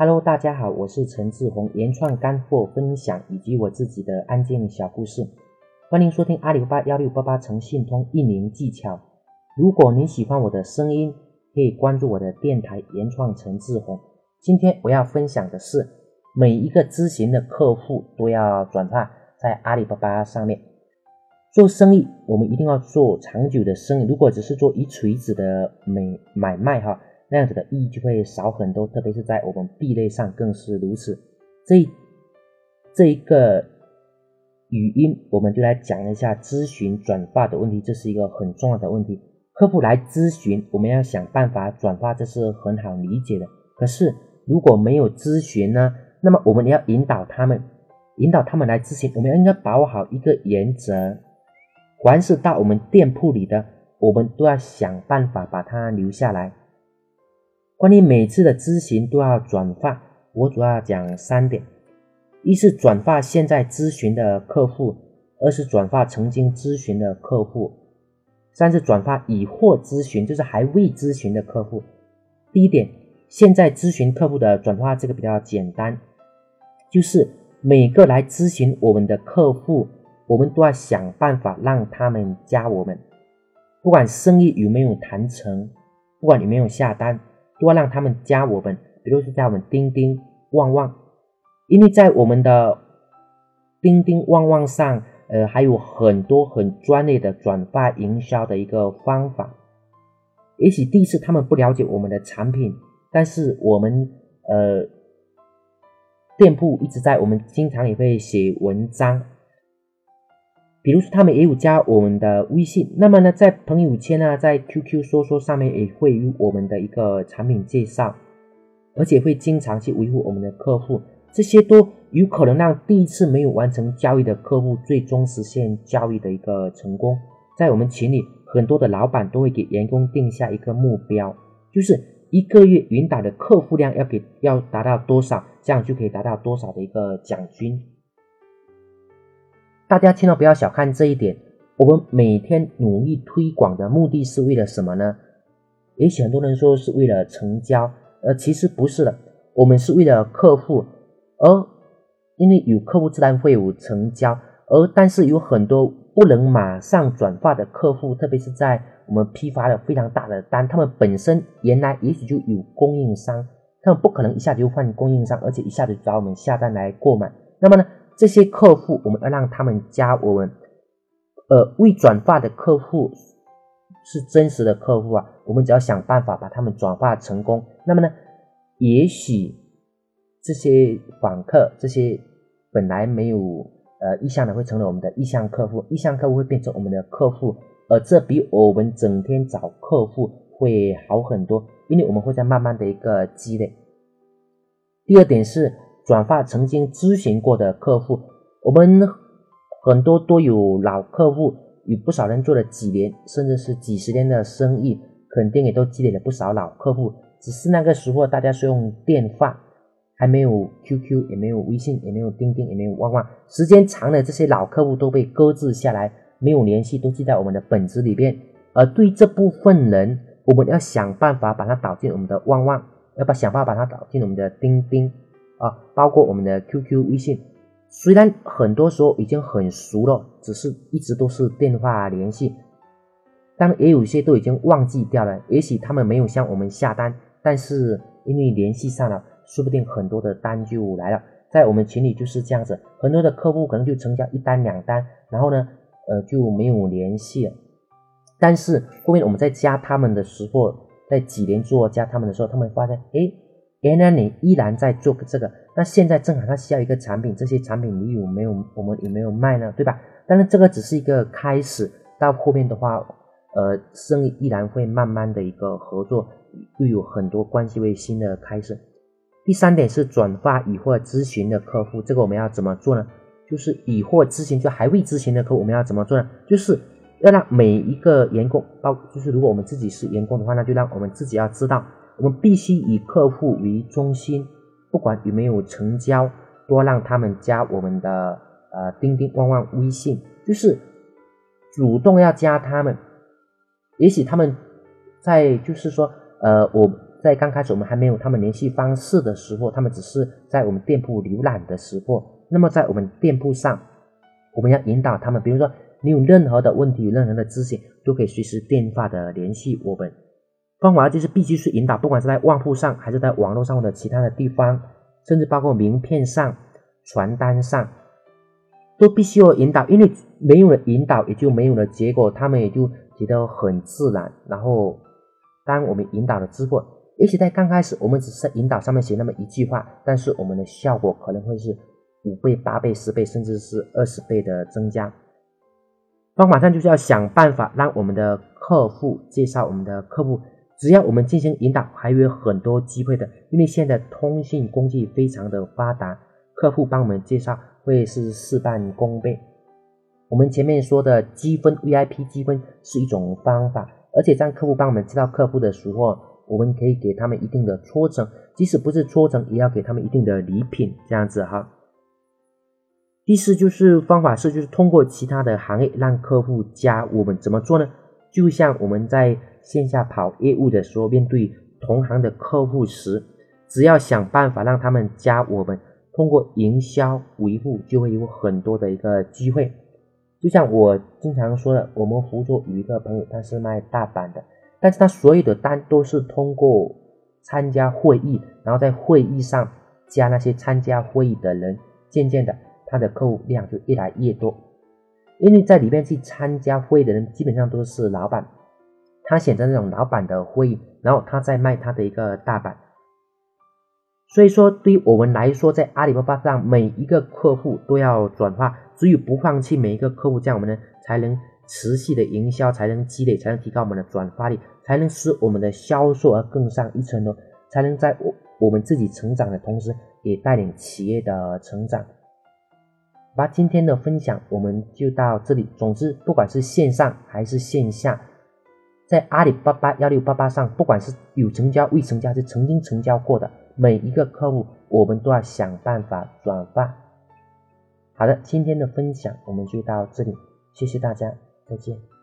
Hello，大家好，我是陈志宏，原创干货分享以及我自己的案件小故事，欢迎收听阿里巴巴幺六八八诚信通运营技巧。如果你喜欢我的声音，可以关注我的电台原创陈志宏。今天我要分享的是，每一个咨询的客户都要转发在阿里巴巴上面。做生意，我们一定要做长久的生意。如果只是做一锤子的买买卖哈。那样子的意义就会少很多，特别是在我们币类上更是如此。这这一个语音，我们就来讲一下咨询转发的问题，这是一个很重要的问题。客户来咨询，我们要想办法转发，这是很好理解的。可是如果没有咨询呢？那么我们要引导他们，引导他们来咨询，我们要应该把握好一个原则：凡是到我们店铺里的，我们都要想办法把它留下来。关于每次的咨询都要转发，我主要讲三点：一是转发现在咨询的客户；二是转发曾经咨询的客户；三是转发已获咨询，就是还未咨询的客户。第一点，现在咨询客户的转化这个比较简单，就是每个来咨询我们的客户，我们都要想办法让他们加我们，不管生意有没有谈成，不管有没有下单。多让他们加我们，比如说加我们钉钉、旺旺，因为在我们的钉钉、旺旺上，呃，还有很多很专业的转发营销的一个方法。也许第一次他们不了解我们的产品，但是我们呃店铺一直在，我们经常也会写文章。比如说，他们也有加我们的微信，那么呢，在朋友圈呢，在 QQ 说说上面也会有我们的一个产品介绍，而且会经常去维护我们的客户，这些都有可能让第一次没有完成交易的客户最终实现交易的一个成功。在我们群里，很多的老板都会给员工定下一个目标，就是一个月引导的客户量要给要达到多少，这样就可以达到多少的一个奖金。大家千万不要小看这一点。我们每天努力推广的目的是为了什么呢？也许很多人说是为了成交，呃，其实不是的。我们是为了客户，而因为有客户自然会有成交，而但是有很多不能马上转化的客户，特别是在我们批发了非常大的单，他们本身原来也许就有供应商，他们不可能一下子就换供应商，而且一下子找我们下单来购买。那么呢？这些客户，我们要让他们加我们，呃，未转化的客户是真实的客户啊，我们只要想办法把他们转化成功。那么呢，也许这些访客，这些本来没有呃意向的，会成为我们的意向客户，意向客户会变成我们的客户，而这比我们整天找客户会好很多，因为我们会在慢慢的一个积累。第二点是。转发曾经咨询过的客户，我们很多都有老客户，有不少人做了几年甚至是几十年的生意，肯定也都积累了不少老客户。只是那个时候大家是用电话，还没有 QQ，也没有微信，也没有钉钉，也没有旺旺。时间长了，这些老客户都被搁置下来，没有联系，都记在我们的本子里边。而对这部分人，我们要想办法把它导进我们的旺旺，要把想办法把它导进我们的钉钉。啊，包括我们的 QQ、微信，虽然很多时候已经很熟了，只是一直都是电话联系，但也有一些都已经忘记掉了。也许他们没有向我们下单，但是因为联系上了，说不定很多的单就来了。在我们群里就是这样子，很多的客户可能就成交一单两单，然后呢，呃就没有联系了。但是后面我们在加他们的时候，在几年做加他们的时候，他们发现，哎。原来你依然在做这个，那现在正好他需要一个产品，这些产品你有没有？我们有没有卖呢？对吧？但是这个只是一个开始，到后面的话，呃，生意依然会慢慢的一个合作，又有很多关系为新的开始。第三点是转发已获咨询的客户，这个我们要怎么做呢？就是已获咨询就还未咨询的客户，我们要怎么做呢？就是要让每一个员工，包就是如果我们自己是员工的话，那就让我们自己要知道。我们必须以客户为中心，不管有没有成交，多让他们加我们的呃钉钉、旺旺微信，就是主动要加他们。也许他们在就是说呃，我在刚开始我们还没有他们联系方式的时候，他们只是在我们店铺浏览的时候，那么在我们店铺上，我们要引导他们，比如说你有任何的问题，有任何的咨询，都可以随时电话的联系我们。方法就是必须是引导，不管是在旺铺上，还是在网络上或者其他的地方，甚至包括名片上、传单上，都必须要引导，因为没有了引导，也就没有了结果，他们也就觉得很自然。然后，当我们引导了之后，也许在刚开始，我们只是引导上面写那么一句话，但是我们的效果可能会是五倍、八倍、十倍，甚至是二十倍的增加。方法上就是要想办法让我们的客户介绍我们的客户。只要我们进行引导，还有很多机会的。因为现在通信工具非常的发达，客户帮我们介绍会是事半功倍。我们前面说的积分 VIP 积分是一种方法，而且让客户帮我们介绍客户的时候，我们可以给他们一定的抽成，即使不是抽成，也要给他们一定的礼品，这样子哈。第四就是方法是，就是通过其他的行业让客户加我们，怎么做呢？就像我们在线下跑业务的时候，面对同行的客户时，只要想办法让他们加我们，通过营销维护，就会有很多的一个机会。就像我经常说的，我们福州有一个朋友，他是卖大板的，但是他所有的单都是通过参加会议，然后在会议上加那些参加会议的人，渐渐的他的客户量就越来越多。因为在里面去参加会议的人基本上都是老板，他选择那种老板的会议，然后他再卖他的一个大板。所以说，对于我们来说，在阿里巴巴上每一个客户都要转化，只有不放弃每一个客户，这样我们呢才能持续的营销，才能积累，才能提高我们的转发率，才能使我们的销售额更上一层楼，才能在我我们自己成长的同时，也带领企业的成长。把今天的分享我们就到这里。总之，不管是线上还是线下，在阿里巴巴幺六八八上，不管是有成交、未成交，是曾经成交过的每一个客户，我们都要想办法转发。好的，今天的分享我们就到这里，谢谢大家，再见。